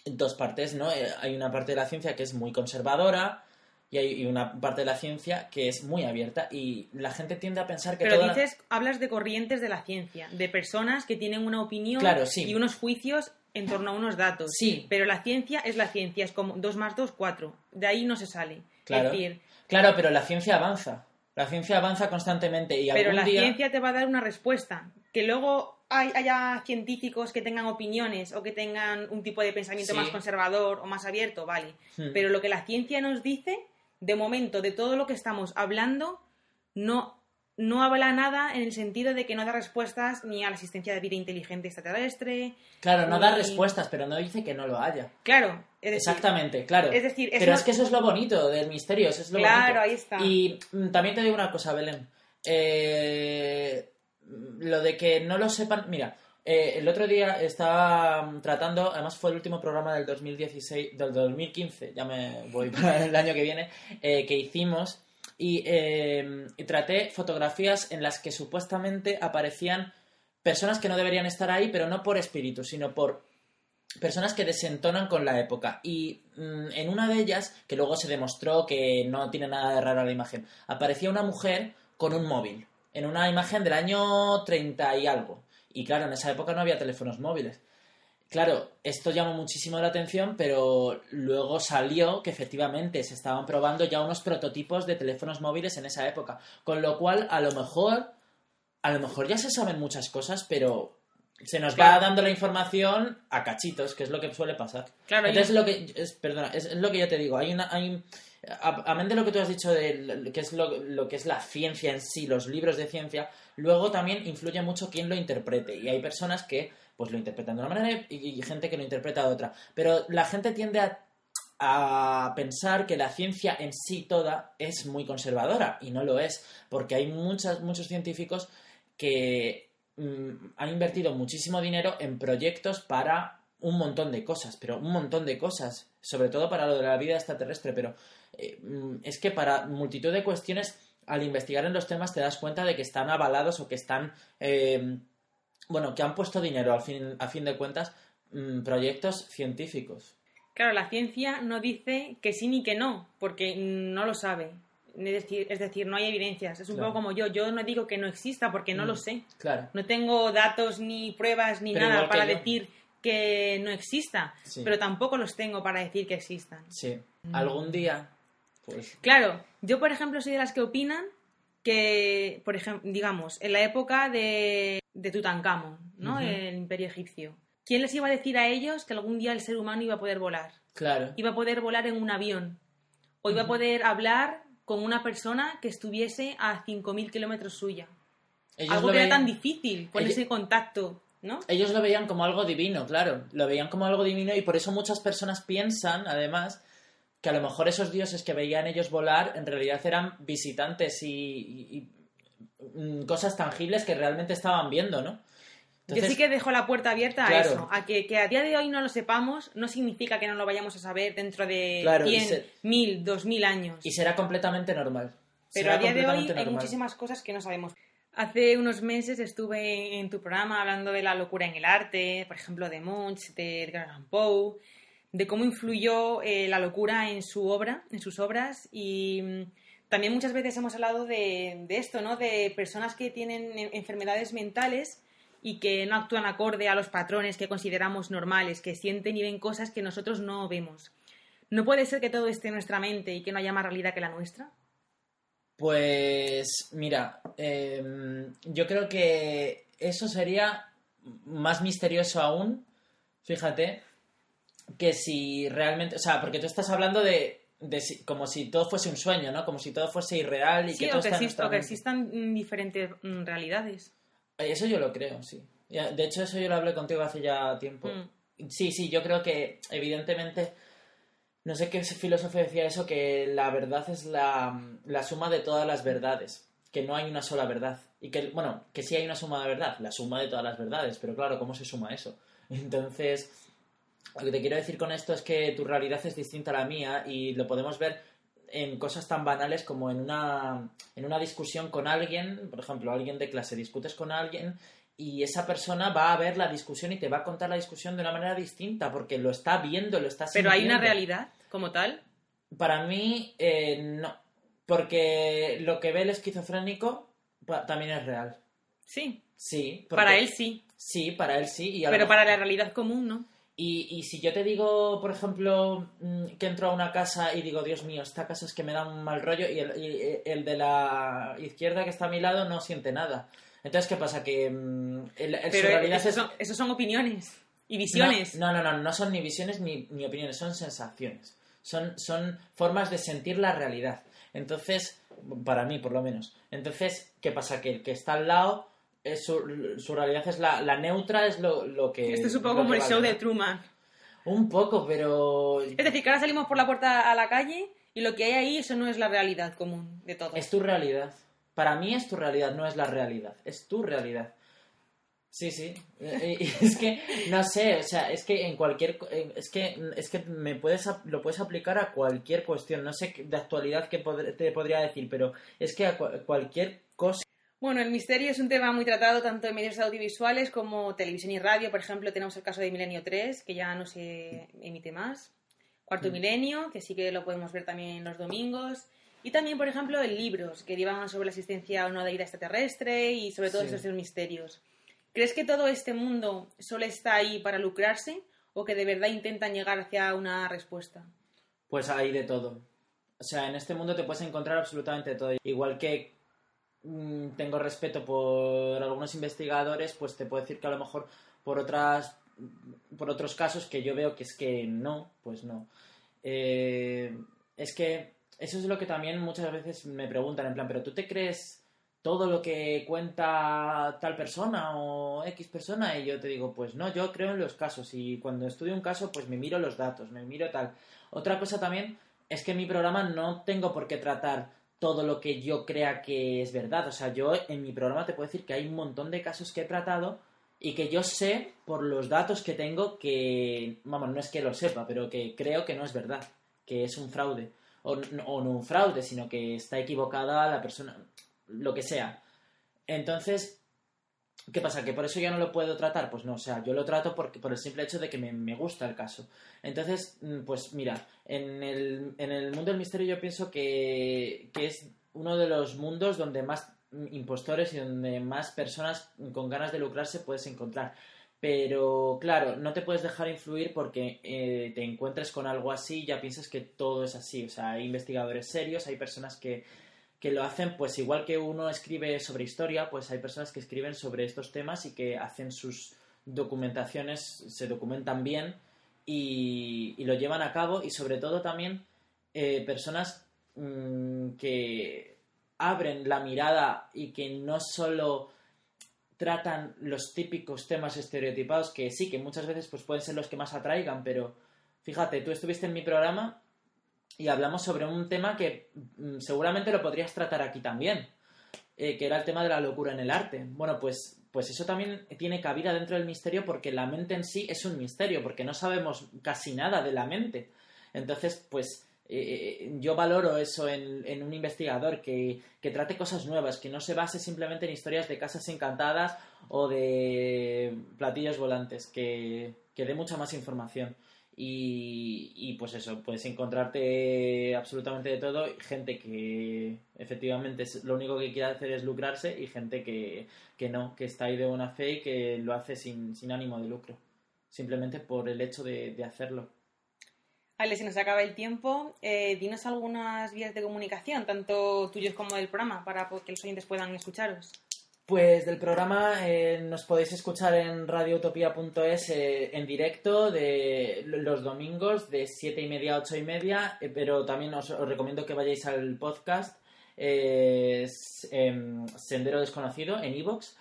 Speaker 4: dos partes, ¿no? Eh, Hay una parte de la ciencia que es muy conservadora y hay una parte de la ciencia que es muy abierta y la gente tiende a pensar que
Speaker 2: Pero
Speaker 4: toda
Speaker 2: dices, hablas de corrientes de la ciencia, de personas que tienen una opinión
Speaker 4: Claro, sí.
Speaker 2: y unos juicios en torno a unos datos.
Speaker 4: Sí.
Speaker 2: Pero la ciencia es la ciencia, es como 2 más 2, 4. De ahí no se sale.
Speaker 4: Claro.
Speaker 2: Es decir,
Speaker 4: Claro, pero la ciencia avanza. La ciencia avanza constantemente y
Speaker 2: pero
Speaker 4: algún
Speaker 2: la
Speaker 4: día...
Speaker 2: ciencia te va a dar una respuesta. Que luego hay, haya científicos que tengan opiniones o que tengan un tipo de pensamiento
Speaker 4: Sí.
Speaker 2: más conservador o más abierto, vale.
Speaker 4: Hmm.
Speaker 2: Pero lo que la ciencia nos dice, de momento, de todo lo que estamos hablando, no, no habla nada en el sentido de que no da respuestas ni a la existencia de vida inteligente extraterrestre.
Speaker 4: Claro, no da respuestas, pero no dice que no lo haya.
Speaker 2: Claro, es decir,
Speaker 4: Exactamente, claro.
Speaker 2: es decir, es
Speaker 4: pero
Speaker 2: no-
Speaker 4: es que eso es lo bonito del misterio, eso es lo
Speaker 2: Claro,
Speaker 4: bonito.
Speaker 2: ahí está.
Speaker 4: Y mm, también te digo una cosa, Belén. Eh, lo de que no lo sepan... Mira, eh, el otro día estaba mm, tratando, además fue el último programa del 2016, del 2015, ya me voy para el año que viene, eh, que hicimos y, eh, y traté fotografías en las que supuestamente aparecían personas que no deberían estar ahí, pero no por espíritu, sino por personas que desentonan con la época. Y mm, en una de ellas, que luego se demostró que no tiene nada de raro la imagen, aparecía una mujer con un móvil, en una imagen del año 30 y algo. Y claro, en esa época no había teléfonos móviles. Claro, esto llamó muchísimo la atención, pero luego salió que efectivamente se estaban probando ya unos prototipos de teléfonos móviles en esa época. Con lo cual, a lo mejor, a lo mejor ya se saben muchas cosas, pero se nos va dando la información a cachitos, que es lo que suele pasar.
Speaker 2: Claro,
Speaker 4: Entonces
Speaker 2: y-
Speaker 4: lo que es, perdona, es, es lo que yo te digo, hay una hay amén de lo que tú has dicho de que es lo, que es la ciencia en sí, los libros de ciencia, luego también influye mucho quién lo interprete. Y hay personas que pues lo interpretan de una manera y, gente que lo interpreta de otra, pero la gente tiende a a pensar que la ciencia en sí toda es muy conservadora y no lo es, porque hay muchas, muchos científicos que mm, han invertido muchísimo dinero en proyectos para un montón de cosas, pero un montón de cosas, sobre todo para lo de la vida extraterrestre, pero eh, mm, es que para multitud de cuestiones, al investigar en los temas te das cuenta de que están avalados o que están, eh, bueno, que han puesto dinero al fin, a fin de cuentas, mm, proyectos científicos.
Speaker 2: Claro, la ciencia no dice que sí ni que no, porque no lo sabe. Es decir, es decir, no hay evidencias. Es un
Speaker 4: Claro.
Speaker 2: poco como yo. Yo no digo que no exista porque no
Speaker 4: Mm.
Speaker 2: lo sé.
Speaker 4: Claro.
Speaker 2: No tengo datos ni pruebas ni
Speaker 4: Pero
Speaker 2: nada
Speaker 4: que
Speaker 2: para
Speaker 4: yo.
Speaker 2: decir que no exista.
Speaker 4: Sí.
Speaker 2: Pero tampoco los tengo para decir que existan.
Speaker 4: Sí. Algún día, pues
Speaker 2: Claro, yo por ejemplo soy de las que opinan que, por ejemplo, digamos, en la época de, de Tutankamón, ¿no? El imperio egipcio. ¿Quién les iba a decir a ellos que algún día el ser humano iba a poder volar?
Speaker 4: claro.
Speaker 2: Iba a poder volar en un avión. O iba a poder hablar con una persona que estuviese a 5.000 kilómetros suya.
Speaker 4: Ellos
Speaker 2: Algo que era tan difícil, ponerse en contacto, ¿no?
Speaker 4: ellos lo veían como algo divino, claro. Lo veían como algo divino y por eso muchas personas piensan, además, que a lo mejor esos dioses que veían ellos volar en realidad eran visitantes y, y- y, mm, cosas tangibles que realmente estaban viendo, ¿no?
Speaker 2: Yo sí que dejo la puerta abierta a eso. A que, que a día de hoy no lo sepamos no significa que no lo vayamos a saber dentro de
Speaker 4: Claro, y
Speaker 2: 100,
Speaker 4: se-
Speaker 2: 1000, 2000 años.
Speaker 4: Y será completamente normal.
Speaker 2: Pero
Speaker 4: Será
Speaker 2: a día de hoy hay muchísimas cosas que no sabemos. Hace unos meses estuve en tu programa hablando de la locura en el arte, por ejemplo, de Munch, de Edgar Allan Poe, de cómo influyó eh, la locura en su obra, en sus obras y mm, también muchas veces hemos hablado de, de esto, ¿no? De personas que tienen en- enfermedades mentales y que no actúan acorde a los patrones que consideramos normales, que sienten y ven cosas que nosotros no vemos. ¿No puede ser que todo esté en nuestra mente y que no haya más realidad que la nuestra?
Speaker 4: Pues mira, em, yo creo que eso sería más misterioso aún, fíjate, que si realmente, o sea, porque tú estás hablando de, como si todo fuese un sueño, ¿no? Como si todo fuese irreal y
Speaker 2: Sí,
Speaker 4: que todo
Speaker 2: o que,
Speaker 4: está
Speaker 2: o que existan mm, diferentes mm, realidades.
Speaker 4: Eh, Eso yo lo creo, sí. De hecho, eso yo lo hablé contigo hace ya tiempo. Sí, sí, yo creo que evidentemente, no sé qué filósofo decía eso, que la verdad es la, la suma de todas las verdades, que no hay una sola verdad. Y que, bueno, que sí hay una suma de verdad, la suma de todas las verdades, pero claro, ¿cómo se suma eso? Entonces, lo que te quiero decir con esto es que tu realidad es distinta a la mía y lo podemos ver en cosas tan banales como en una, en una discusión con alguien, por ejemplo, alguien de clase, discutes con alguien y esa persona va a ver la discusión y te va a contar la discusión de una manera distinta porque lo está viendo, lo está
Speaker 2: Pero hay una
Speaker 4: sintiendo.
Speaker 2: realidad como tal.
Speaker 4: Para mí, eh, no. Porque lo que ve el esquizofrénico también es real.
Speaker 2: Sí,
Speaker 4: Sí. porque-
Speaker 2: para él sí,
Speaker 4: Sí, para él sí. Y
Speaker 2: pero para la realidad común no.
Speaker 4: Y, y si yo te digo, por ejemplo, mm, que entro a una casa y digo, Dios mío, esta casa es que me da un mal rollo y el, y el de la izquierda que está a mi lado no siente nada. Entonces, ¿qué pasa? Que mm, el, el- su
Speaker 2: Pero
Speaker 4: realidad
Speaker 2: esos
Speaker 4: es...
Speaker 2: son, opiniones y visiones.
Speaker 4: No, no, no, no, no son ni visiones ni, ni opiniones, son sensaciones. Son, son formas de sentir la realidad. Entonces, para mí por lo menos. Entonces, ¿qué pasa? Que el que está al lado, es su, su realidad es la, la neutra, es lo, lo que...
Speaker 2: Esto es un poco como el show de Truman.
Speaker 4: Un poco, pero...
Speaker 2: Es decir, que ahora salimos por la puerta a la calle y lo que hay ahí, eso no es la realidad común de todo.
Speaker 4: Es tu realidad. Para mí es tu realidad, no es la realidad. Es tu realidad. Sí, sí. Eh, es que, no sé, o sea, es que en cualquier... Es que, es que me puedes, lo puedes aplicar a cualquier cuestión. No sé de actualidad que te podría decir, pero es que a cua- cualquier cosa...
Speaker 2: Bueno, el misterio es un tema muy tratado tanto en medios audiovisuales como televisión y radio. Por ejemplo, tenemos el caso de Milenio 3, que ya no se emite más. Cuarto
Speaker 4: Mm.
Speaker 2: Milenio, que sí que lo podemos ver también los domingos. Y también, por ejemplo, en libros que divagan sobre la existencia o no de vida extraterrestre y sobre todos
Speaker 4: Sí.
Speaker 2: esos misterios. ¿Crees que todo este mundo solo está ahí para lucrarse o que de verdad intentan llegar hacia una respuesta?
Speaker 4: Pues hay de todo. O sea, en este mundo te puedes encontrar absolutamente todo. Igual que tengo respeto por algunos investigadores, pues te puedo decir que a lo mejor por otras por otros casos que yo veo que es que no, pues no. Eh, es que eso es lo que también muchas veces me preguntan, en plan, pero ¿tú te crees todo lo que cuenta tal persona o X persona? Y yo te digo, pues no, yo creo en los casos y cuando estudio un caso, pues me miro los datos, me miro tal. Otra cosa también es que en mi programa no tengo por qué tratar todo lo que yo crea que es verdad. O sea, yo en mi programa te puedo decir que hay un montón de casos que he tratado y que yo sé por los datos que tengo que, vamos, no es que lo sepa, pero que creo que no es verdad, que es un fraude. O, o no un fraude, sino que está equivocada la persona, lo que sea. Entonces, ¿qué pasa? ¿Que por eso yo no lo puedo tratar? Pues no, o sea, yo lo trato porque, por el simple hecho de que me, me gusta el caso. Entonces, mm, pues mira, en el, en el mundo del misterio yo pienso que, que es uno de los mundos donde más impostores y donde más personas con ganas de lucrarse puedes encontrar. Pero claro, no te puedes dejar influir porque eh, te encuentres con algo así y ya piensas que todo es así. O sea, hay investigadores serios, hay personas que, que lo hacen, pues igual que uno escribe sobre historia, pues hay personas que escriben sobre estos temas y que hacen sus documentaciones, se documentan bien y, y lo llevan a cabo. Y sobre todo también eh, personas mm, que abren la mirada y que no solo tratan los típicos temas estereotipados que sí, que muchas veces pues pueden ser los que más atraigan, pero fíjate, tú estuviste en mi programa y hablamos sobre un tema que mm, seguramente lo podrías tratar aquí también, eh, que era el tema de la locura en el arte. Bueno, pues, pues eso también tiene cabida dentro del misterio porque la mente en sí es un misterio, porque no sabemos casi nada de la mente. Entonces, pues eh, yo valoro eso en, en un investigador, que, que trate cosas nuevas, que no se base simplemente en historias de casas encantadas o de platillos volantes, que, que dé mucha más información. Y, y, pues eso, puedes encontrarte absolutamente de todo, gente que efectivamente es- lo único que quiere hacer es lucrarse y gente que, que no, que está ahí de buena fe y que lo hace sin, sin ánimo de lucro, simplemente por el hecho de, de hacerlo.
Speaker 2: Ale, se nos acaba el tiempo. Eh, dinos algunas vías de comunicación, tanto tuyos como del programa, para que los oyentes puedan escucharos.
Speaker 4: Pues del programa eh, nos podéis escuchar en radioutopía.es eh, en directo de los domingos de 7 y media a 8 y media, eh, pero también os, recomiendo que vayáis al podcast em, Sendero Desconocido en iVoox.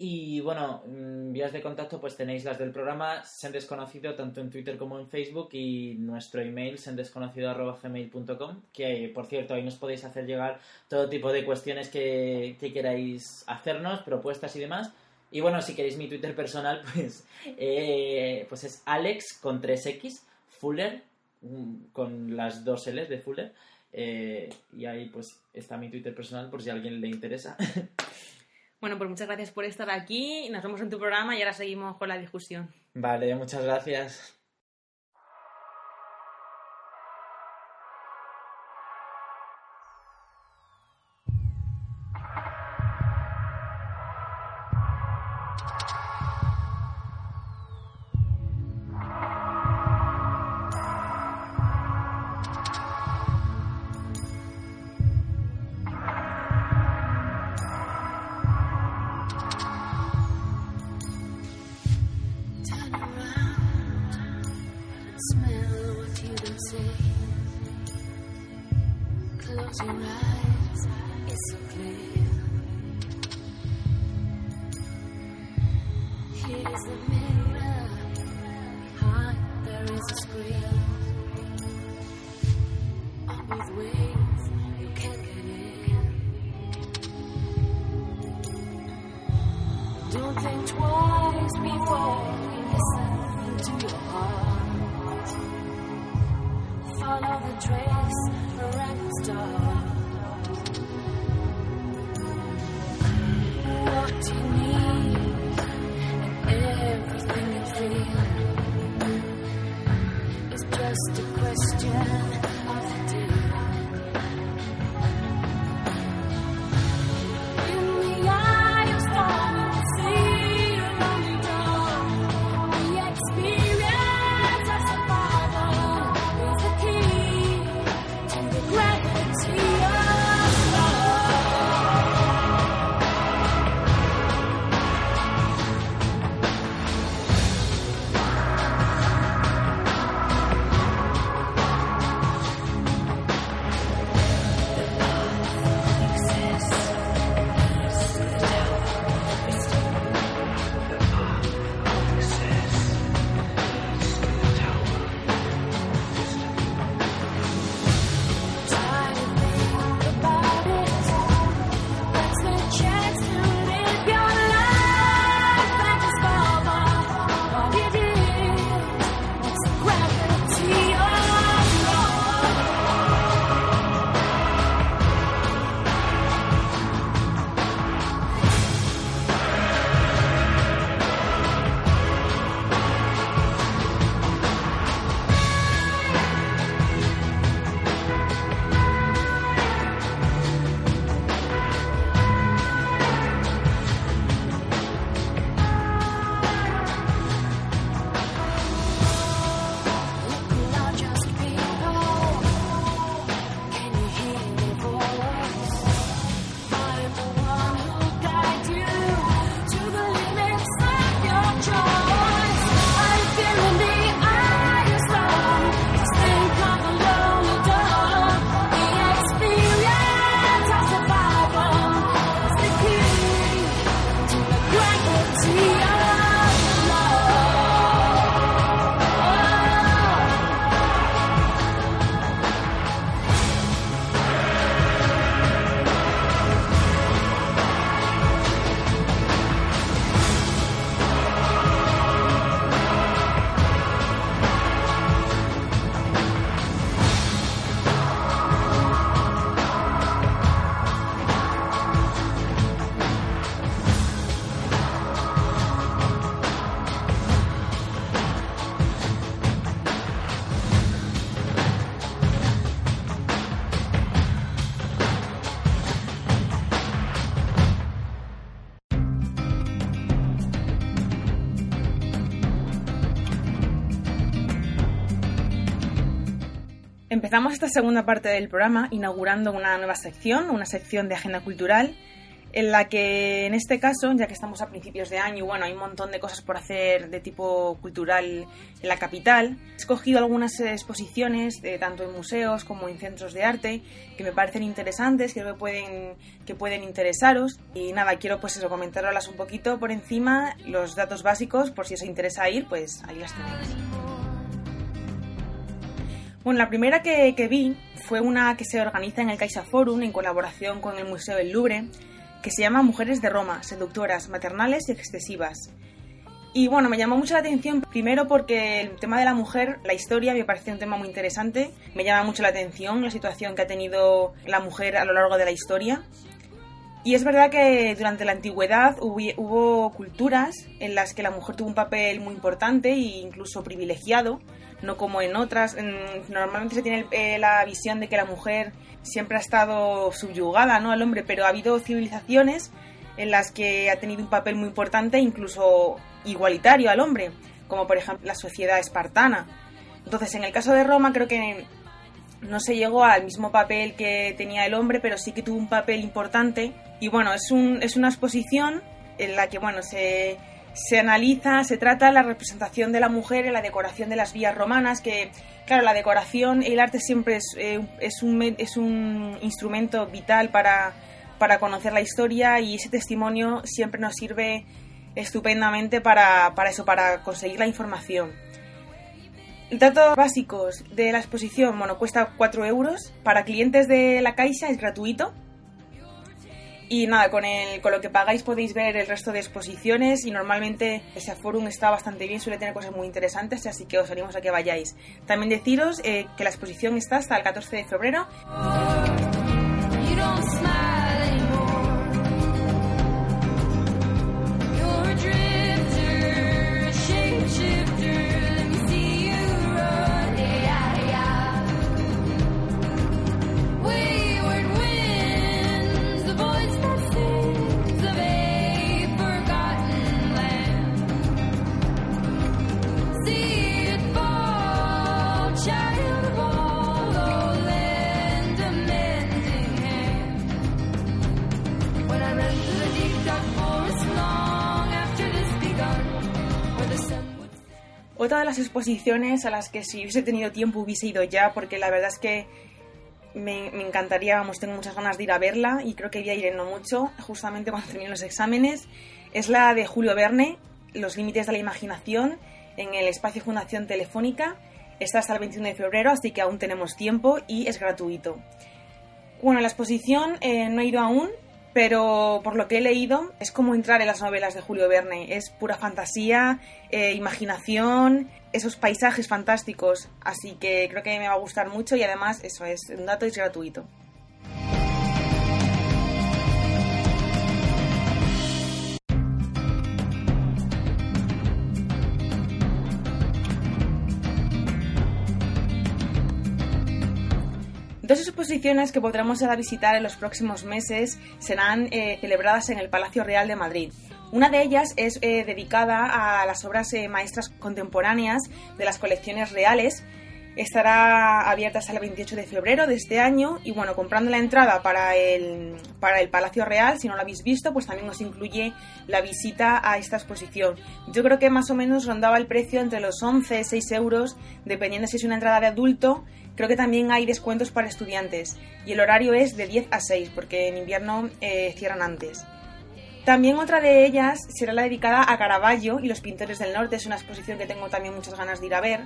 Speaker 4: Y bueno, mm, vías de contacto pues tenéis las del programa Sen Desconocido tanto en Twitter como en Facebook y nuestro email sendesconocido.gmail.com que por cierto ahí nos podéis hacer llegar todo tipo de cuestiones que, que queráis hacernos, propuestas y demás. Y bueno, si queréis mi Twitter personal, pues, eh, pues es Alex con 3X, Fuller, mm, con las dos L's de Fuller. eh, y ahí pues está mi Twitter personal por si a alguien le interesa.
Speaker 2: Bueno, pues muchas gracias por estar aquí. Nos vemos en tu programa y ahora seguimos con la discusión.
Speaker 4: vale, muchas gracias.
Speaker 3: Don't think twice before you listen to your heart. Follow the trace around the star.
Speaker 2: Empezamos esta segunda parte del programa inaugurando una nueva sección, una sección de agenda cultural, en la que en este caso, ya que estamos a principios de año y bueno, hay un montón de cosas por hacer de tipo cultural en la capital, he escogido algunas exposiciones, de, tanto en museos como en centros de arte, que me parecen interesantes, que pueden, que pueden interesaros. Y nada, quiero pues eso, comentarlas un poquito por encima, los datos básicos, por si os interesa ir, pues ahí las tenéis. Bueno, la primera que, que vi fue una que se organiza en el Caixa Forum en colaboración con el Museo del Louvre, que se llama Mujeres de Roma, seductoras, maternales y excesivas. Y bueno, me llamó mucho la atención, primero porque el tema de la mujer, la historia, me parece un tema muy interesante. Me llama mucho la atención la situación que ha tenido la mujer a lo largo de la historia. Y es verdad que durante la antigüedad hubo, culturas en las que la mujer tuvo un papel muy importante e incluso privilegiado, no como en otras. normalmente se tiene eh, la visión de que la mujer siempre ha estado subyugada ¿no? al hombre, pero ha habido civilizaciones en las que ha tenido un papel muy importante, incluso igualitario al hombre, como por ejemplo la sociedad espartana. Entonces, en el caso de Roma, creo que no se llegó al mismo papel que tenía el hombre, pero sí que tuvo un papel importante. Y bueno, es, un, es una exposición en la que bueno, se, se analiza, se trata la representación de la mujer en la decoración de las vías romanas, que claro, la decoración, el arte siempre es, eh, un, es un instrumento vital para, para conocer la historia y ese testimonio siempre nos sirve estupendamente para, para eso, para conseguir la información. Datos básicos de la exposición, bueno, cuesta 4 euros. Para clientes de la Caixa es gratuito. Y nada, con, el, con lo que pagáis podéis ver el resto de exposiciones y normalmente ese forum está bastante bien, suele tener cosas muy interesantes, así que os animamos a que vayáis. También deciros eh, que la exposición está hasta el 14 de febrero. De las exposiciones a las que si hubiese tenido tiempo hubiese ido ya, porque la verdad es que me, encantaría, vamos, tengo muchas ganas de ir a verla y creo que voy a ir en no mucho, justamente cuando termine los exámenes, es la de Julio Verne, Los límites de la imaginación, en el espacio Fundación Telefónica. Está hasta el 21 de febrero, así que aún tenemos tiempo y es gratuito. Bueno, la exposición eh, no he ido aún, pero por lo que he leído es como entrar en las novelas de Julio Verne. Es pura fantasía, eh, imaginación, esos paisajes fantásticos. Así que creo que me va a gustar mucho y además eso es un dato es gratuito. Dos exposiciones que podremos ir a visitar en los próximos meses serán eh, celebradas en el Palacio Real de Madrid. Una de ellas es eh, dedicada a las obras eh, maestras contemporáneas de las colecciones reales. Estará abierta hasta el 28 de febrero de este año y bueno, comprando la entrada para el, para el Palacio Real, si no lo habéis visto, pues también os incluye la visita a esta exposición. Yo creo que más o menos rondaba el precio entre los 11 y 6 euros, dependiendo si es una entrada de adulto. Creo que también hay descuentos para estudiantes y el horario es de 10 a 6 porque en invierno eh, cierran antes. También otra de ellas será la dedicada a Caravaggio y los pintores del norte. Es una exposición que tengo también muchas ganas de ir a ver.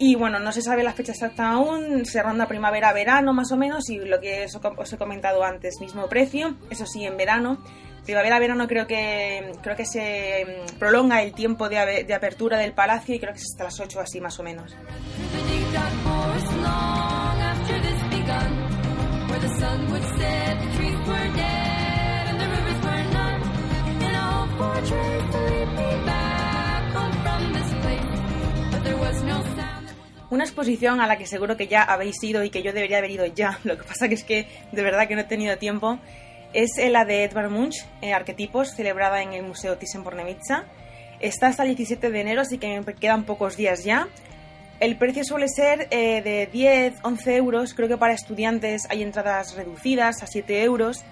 Speaker 2: Y bueno, no se sabe la fecha exacta aún, se ronda primavera-verano más o menos y lo que os, he comentado antes, mismo precio, eso sí, en verano. Primavera-verano creo que, creo que se mm, prolonga el tiempo de apertura del palacio y creo que es hasta las 8 así más o menos. Una exposición a la que seguro que ya habéis ido y que yo debería haber ido ya, lo que pasa que es que de verdad que no he tenido tiempo, es la de Edvard Munch, eh, Arquetipos, celebrada en el Museo Thyssen-Bornemisza. Está hasta el 17 de enero, así que me quedan pocos días ya. El precio suele ser eh, de 10, 11 euros. Creo que para estudiantes hay entradas reducidas a 7 euros.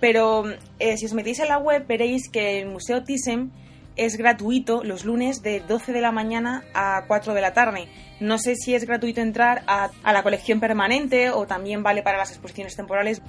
Speaker 2: Pero eh, si os metéis en la web veréis que el Museo Thyssen es gratuito los lunes de 12 de la mañana a 4 de la tarde. No sé si es gratuito entrar a, a la colección permanente o también vale para las exposiciones temporales.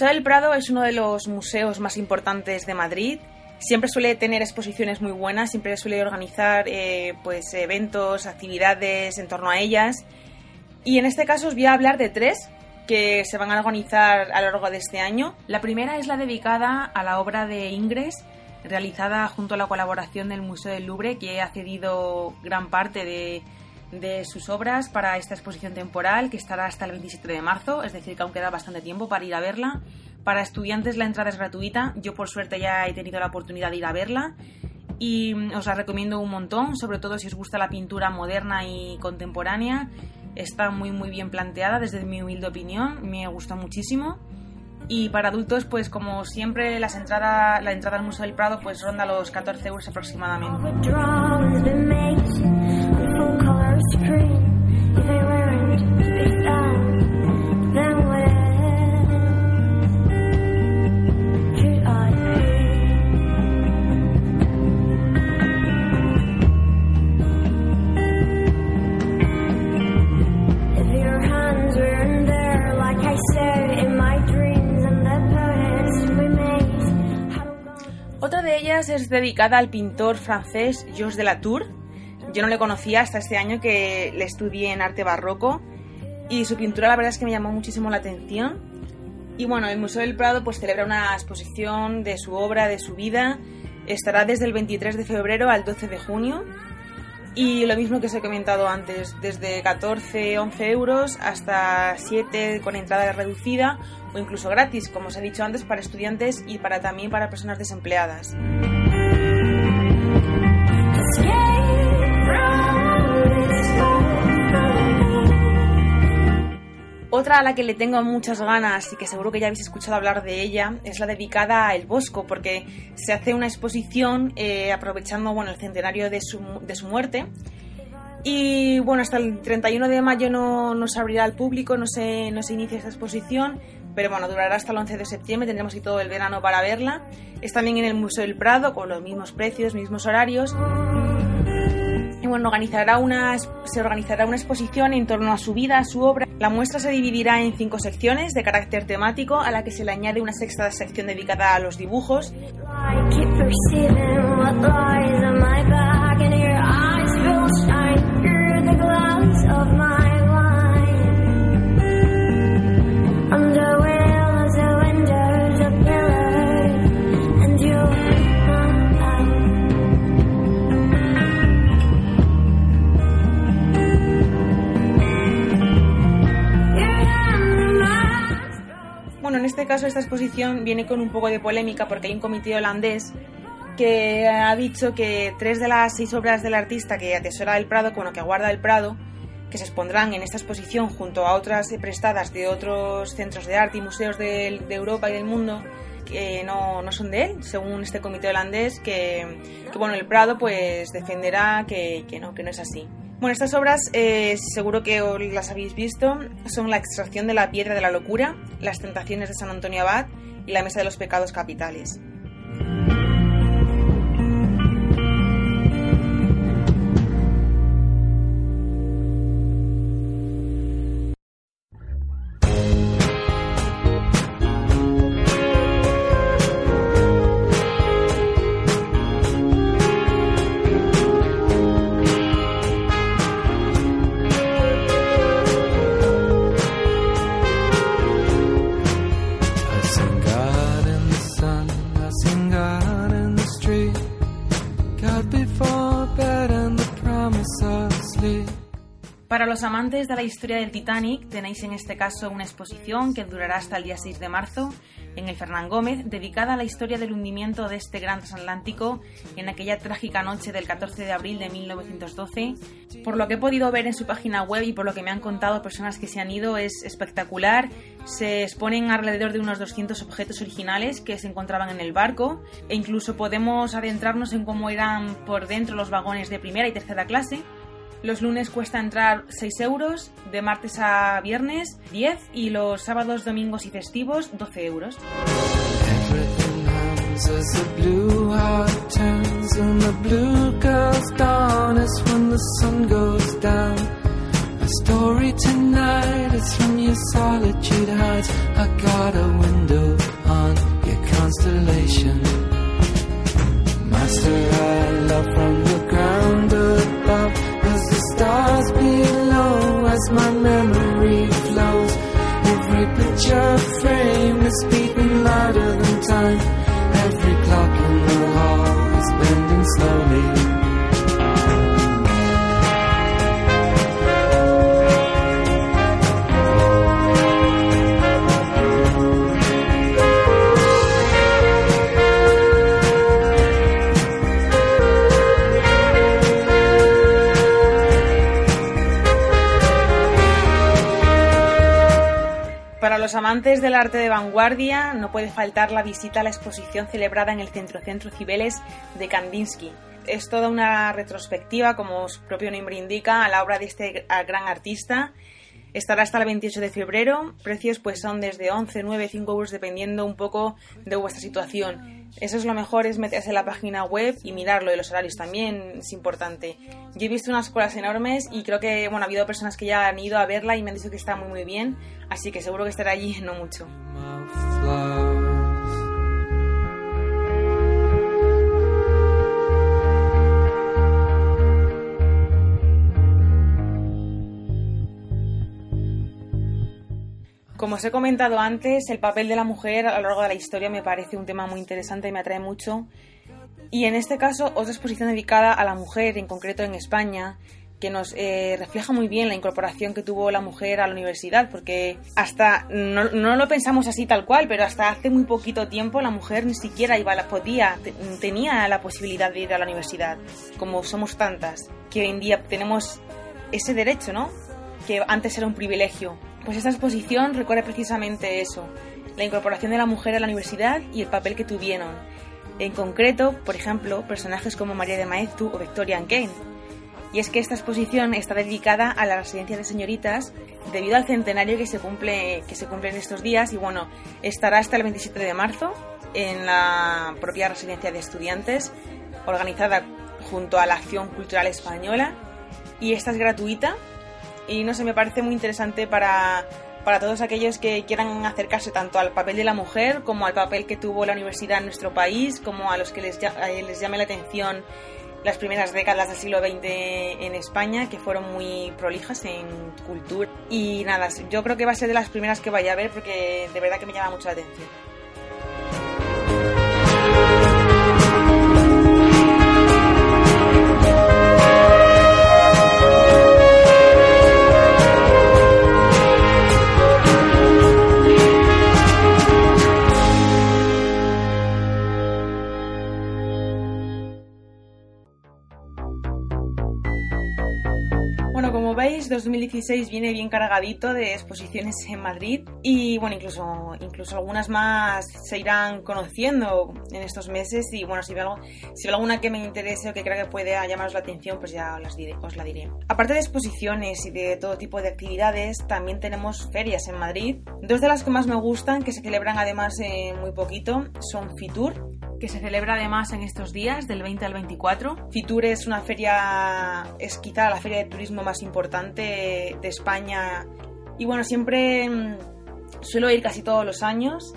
Speaker 2: Museo del Prado es uno de los museos más importantes de Madrid. Siempre suele tener exposiciones muy buenas, siempre suele organizar eh, pues eventos, actividades en torno a ellas. Y en este caso os voy a hablar de tres que se van a organizar a lo largo de este año. La primera es la dedicada a la obra de Ingres, realizada junto a la colaboración del Museo del Louvre, que ha cedido gran parte de, de sus obras para esta exposición temporal que estará hasta el 27 de marzo, es decir, que aún queda bastante tiempo para ir a verla. Para estudiantes la entrada es gratuita, yo por suerte ya he tenido la oportunidad de ir a verla y mm, os la recomiendo un montón, sobre todo si os gusta la pintura moderna y contemporánea. Está muy muy bien planteada desde mi humilde opinión, me gustó muchísimo. Y para adultos, pues como siempre, las entradas, la entrada al Museo del Prado pues ronda los 14 euros aproximadamente. Es dedicada al pintor francés Georges de la Tour. Yo no le conocía hasta este año que le estudié en arte barroco y su pintura la verdad es que me llamó muchísimo la atención. Y bueno, el Museo del Prado pues celebra una exposición de su obra, de su vida. Estará desde el 23 de febrero al 12 de junio. Y lo mismo que os he comentado antes, desde 14, 11 euros hasta 7 con entrada reducida o incluso gratis, como os he dicho antes, para estudiantes y para también para personas desempleadas. Otra a la que le tengo muchas ganas y que seguro que ya habéis escuchado hablar de ella es la dedicada a El Bosco, porque se hace una exposición eh, aprovechando bueno, el centenario de su, de su muerte. Y bueno, hasta el 31 de mayo no, no se abrirá al público, no se, no se inicia esta exposición, pero bueno, durará hasta el 11 de septiembre, tendremos aquí todo el verano para verla. Es también en el Museo del Prado, con los mismos precios, mismos horarios. Organizará una, se organizará una exposición en torno a su vida, a su obra. La muestra se dividirá en cinco secciones de carácter temático, a la que se le añade una sexta sección dedicada a los dibujos. Bueno, en este caso esta exposición viene con un poco de polémica porque hay un comité holandés que ha dicho que tres de las seis obras del artista que atesora el Prado, bueno, que guarda el Prado, que se expondrán en esta exposición junto a otras prestadas de otros centros de arte y museos de, Europa y del mundo, que no, no son de él, según este comité holandés, que, que, bueno, el Prado pues defenderá que, que no, que no es así. Bueno, estas obras eh, seguro que las habéis visto, son La extracción de la piedra de la locura, Las tentaciones de San Antonio Abad y La mesa de los pecados capitales. Los amantes de la historia del Titanic, tenéis en este caso una exposición que durará hasta el día 6 de marzo en el Fernán Gómez, dedicada a la historia del hundimiento de este gran transatlántico en aquella trágica noche del 14 de abril de 1912. Por lo que he podido ver en su página web y por lo que me han contado personas que se han ido, es espectacular. Se exponen alrededor de unos 200 objetos originales que se encontraban en el barco e incluso podemos adentrarnos en cómo eran por dentro los vagones de primera y tercera clase. Los lunes cuesta entrar 6 euros, de martes a viernes 10 y los sábados, domingos y festivos 12 euros.
Speaker 5: Constellation. As my memory flows. Every picture frame is beating louder than time. Every clock in the hall is bending slowly.
Speaker 2: Amantes del arte de vanguardia, no puede faltar la visita a la exposición celebrada en el Centro Centro Cibeles de Kandinsky. Es toda una retrospectiva, como su propio nombre indica, a la obra de este gran artista. Estará hasta el 28 de febrero. Precios pues son desde 11, 9, 5 euros dependiendo un poco de vuestra situación. Eso es lo mejor, es meterse en la página web y mirarlo, y los horarios también es importante. Yo he visto unas colas enormes y creo que bueno, ha habido personas que ya han ido a verla y me han dicho que está muy muy bien, así que seguro que estará allí no mucho. Como os he comentado antes, el papel de la mujer a lo largo de la historia me parece un tema muy interesante y me atrae mucho. Y en este caso, otra exposición dedicada a la mujer, en concreto en España, que nos eh, refleja muy bien la incorporación que tuvo la mujer a la universidad, porque hasta, no, no lo pensamos así tal cual, pero hasta hace muy poquito tiempo la mujer ni siquiera iba, podía, te- tenía la posibilidad de ir a la universidad, como somos tantas, que hoy en día tenemos ese derecho, ¿no? Que antes era un privilegio. Pues esta exposición recorre precisamente eso, la incorporación de la mujer a la universidad y el papel que tuvieron. En concreto, por ejemplo, personajes como María de Maeztu o Victoria Kane. Y es que esta exposición está dedicada a la residencia de señoritas debido al centenario que se cumple, que se cumple en estos días y bueno, estará hasta el 27 de marzo en la propia residencia de estudiantes organizada junto a la Acción Cultural Española y esta es gratuita y no sé, me parece muy interesante para, para todos aquellos que quieran acercarse tanto al papel de la mujer como al papel que tuvo la universidad en nuestro país, como a los que les, eh, les llame la atención las primeras décadas del siglo XX en España, que fueron muy prolijas en cultura. Y nada, yo creo que va a ser de las primeras que vaya a ver porque de verdad que me llama mucho la atención. 2016 viene bien cargadito de exposiciones en Madrid y bueno, incluso, incluso algunas más se irán conociendo en estos meses y bueno, si veo, algo- si alguna que me interese o que crea que puede llamaros la atención, pues ya os la diré. Aparte de exposiciones y de todo tipo de actividades, también tenemos ferias en Madrid. Dos de las que más me gustan, que se celebran además en muy poquito, son Fitur, que se celebra además en estos días, del 20 al 24. Fitur es una feria, es quizá la feria de turismo más importante de España. Y bueno, siempre mm, suelo ir casi todos los años.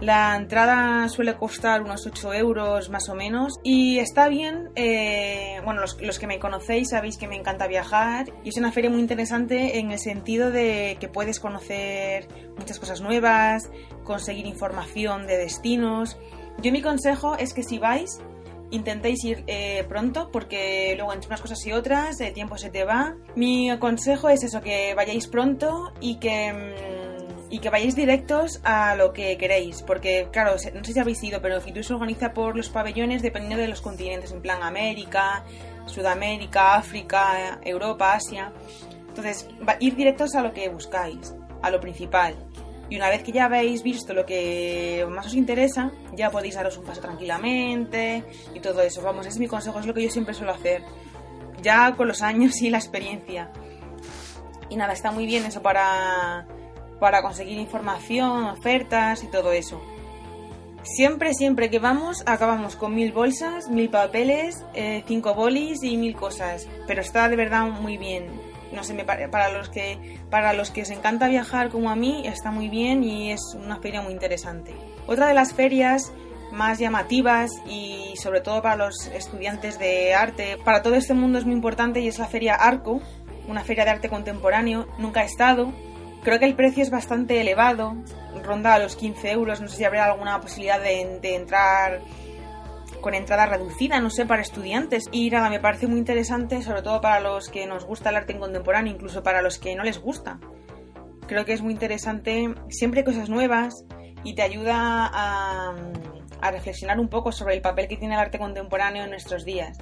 Speaker 2: La entrada suele costar unos 8 euros más o menos y está bien, eh, bueno, los, los que me conocéis sabéis que me encanta viajar y es una feria muy interesante en el sentido de que puedes conocer muchas cosas nuevas, conseguir información de destinos. Yo mi consejo es que si vais, intentéis ir eh, pronto porque luego entre unas cosas y otras el tiempo se te va. Mi consejo es eso, que vayáis pronto y que, mm, y que vayáis directos a lo que queréis. Porque, claro, no sé si habéis ido, pero Fitur se organiza por los pabellones dependiendo de los continentes, en plan América, Sudamérica, África, Europa, Asia. Entonces, ir directos a lo que buscáis, a lo principal. Y una vez que ya habéis visto lo que más os interesa, ya podéis daros un paso tranquilamente y todo eso. Vamos, es mi consejo, es lo que yo siempre suelo hacer. Ya con los años y la experiencia. Y nada, está muy bien eso para, para conseguir información, ofertas y todo eso. Siempre, siempre que vamos, acabamos con mil bolsas, mil papeles, eh, cinco bolis y mil cosas. Pero está de verdad muy bien. No sé, me para los que para los que os encanta viajar como a mí, está muy bien y es una feria muy interesante. Otra de las ferias más llamativas y sobre todo para los estudiantes de arte, para todo este mundo es muy importante y es la feria Arco, una feria de arte contemporáneo. Nunca he estado, Creo que el precio es bastante elevado, ronda los 15 euros. No sé si habrá alguna posibilidad de, de entrar con entrada reducida, no sé, para estudiantes. Y nada, me parece muy interesante, sobre todo para los que nos gusta el arte contemporáneo, incluso para los que no les gusta. Creo que es muy interesante, siempre cosas nuevas y te ayuda a reflexionar un poco sobre el papel que tiene el arte contemporáneo en nuestros días.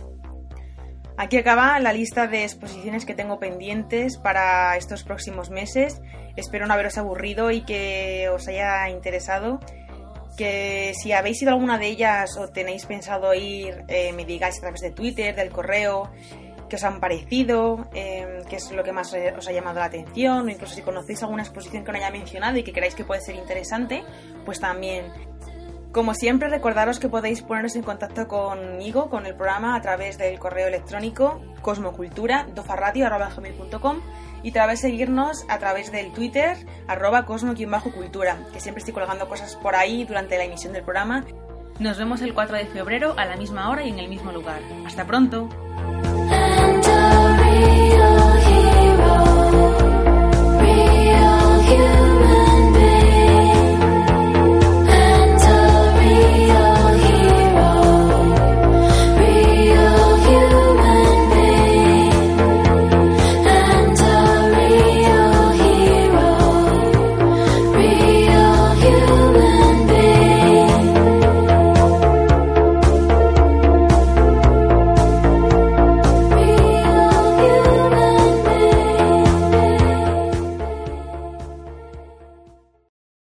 Speaker 2: Aquí acaba la lista de exposiciones que tengo pendientes para estos próximos meses. Espero no haberos aburrido y que os haya interesado. Que si habéis ido a alguna de ellas o tenéis pensado ir, eh, me digáis a través de Twitter, del correo, qué os han parecido, eh, qué es lo que más os ha llamado la atención, o incluso si conocéis alguna exposición que no haya mencionado y que creáis que puede ser interesante, pues también. Como siempre, recordaros que podéis poneros en contacto conmigo, con el programa, a través del correo electrónico cosmocultura.dofarradio.com y través de seguirnos a través del Twitter, arroba cosmo-cultura, que siempre estoy colgando cosas por ahí durante la emisión del programa. Nos vemos el 4 de febrero a la misma hora y en el mismo lugar. ¡Hasta pronto!